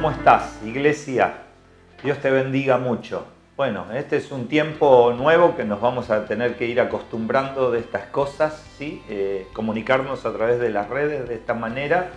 ¿cómo estás, iglesia? Dios te bendiga mucho. Bueno, este es un tiempo nuevo que nos vamos a tener que ir acostumbrando de estas cosas, ¿sí? Eh, comunicarnos a través de las redes de esta manera,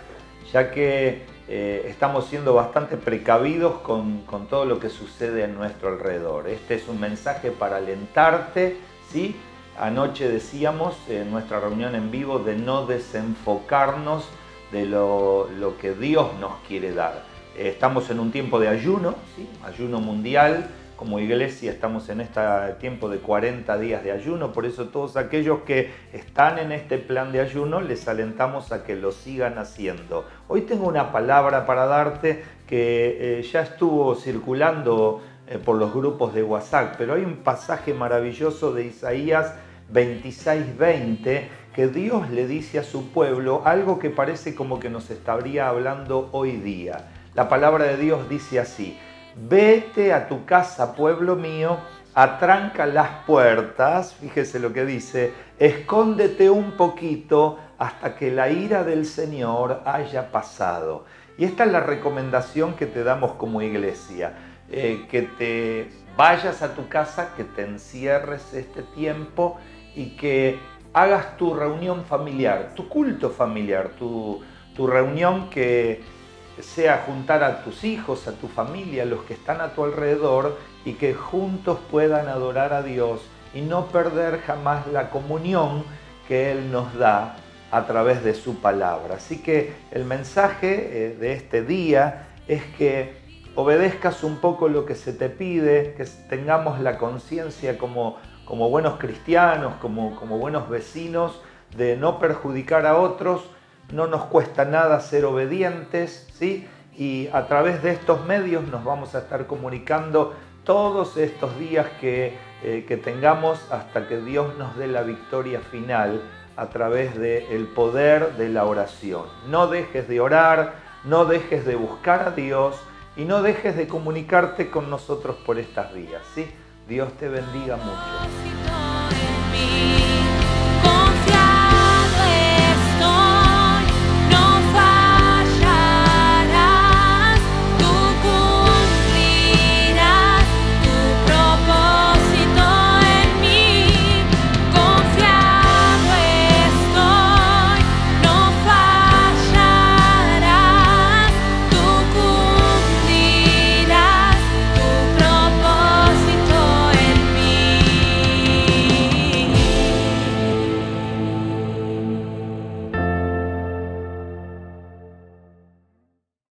ya que eh, estamos siendo bastante precavidos con, con, todo lo que sucede a nuestro alrededor. Este es un mensaje para alentarte, ¿sí? Anoche decíamos en nuestra reunión en vivo de no desenfocarnos de lo, lo que Dios nos quiere dar. Estamos en un tiempo de ayuno, ayuno mundial. Como iglesia estamos en este tiempo de 40 días de ayuno, por eso todos aquellos que están en este plan de ayuno les alentamos a que lo sigan haciendo. Hoy tengo una palabra para darte que eh, ya estuvo circulando eh, por los grupos de WhatsApp, pero hay un pasaje maravilloso de Isaías 26:20 que Dios le dice a su pueblo algo que parece como que nos estaría hablando hoy día. La palabra de Dios dice así, vete a tu casa, pueblo mío, atranca las puertas, fíjese lo que dice, escóndete un poquito hasta que la ira del Señor haya pasado. Y esta es la recomendación que te damos como iglesia, eh, que te vayas a tu casa, que te encierres este tiempo y que hagas tu reunión familiar, tu culto familiar, tu, tu reunión que sea juntar a tus hijos, a tu familia, los que están a tu alrededor y que juntos puedan adorar a Dios y no perder jamás la comunión que Él nos da a través de su palabra. Así que el mensaje eh, de este día es que obedezcas un poco lo que se te pide, que tengamos la conciencia como, como buenos cristianos, como, como buenos vecinos, de no perjudicar a otros, no nos cuesta nada ser obedientes, ¿sí? Y a través de estos medios nos vamos a estar comunicando todos estos días que, eh, que tengamos hasta que Dios nos dé la victoria final a través del poder de la oración. No dejes de orar, no dejes de buscar a Dios y no dejes de comunicarte con nosotros por estas vías, ¿sí? Dios te bendiga mucho.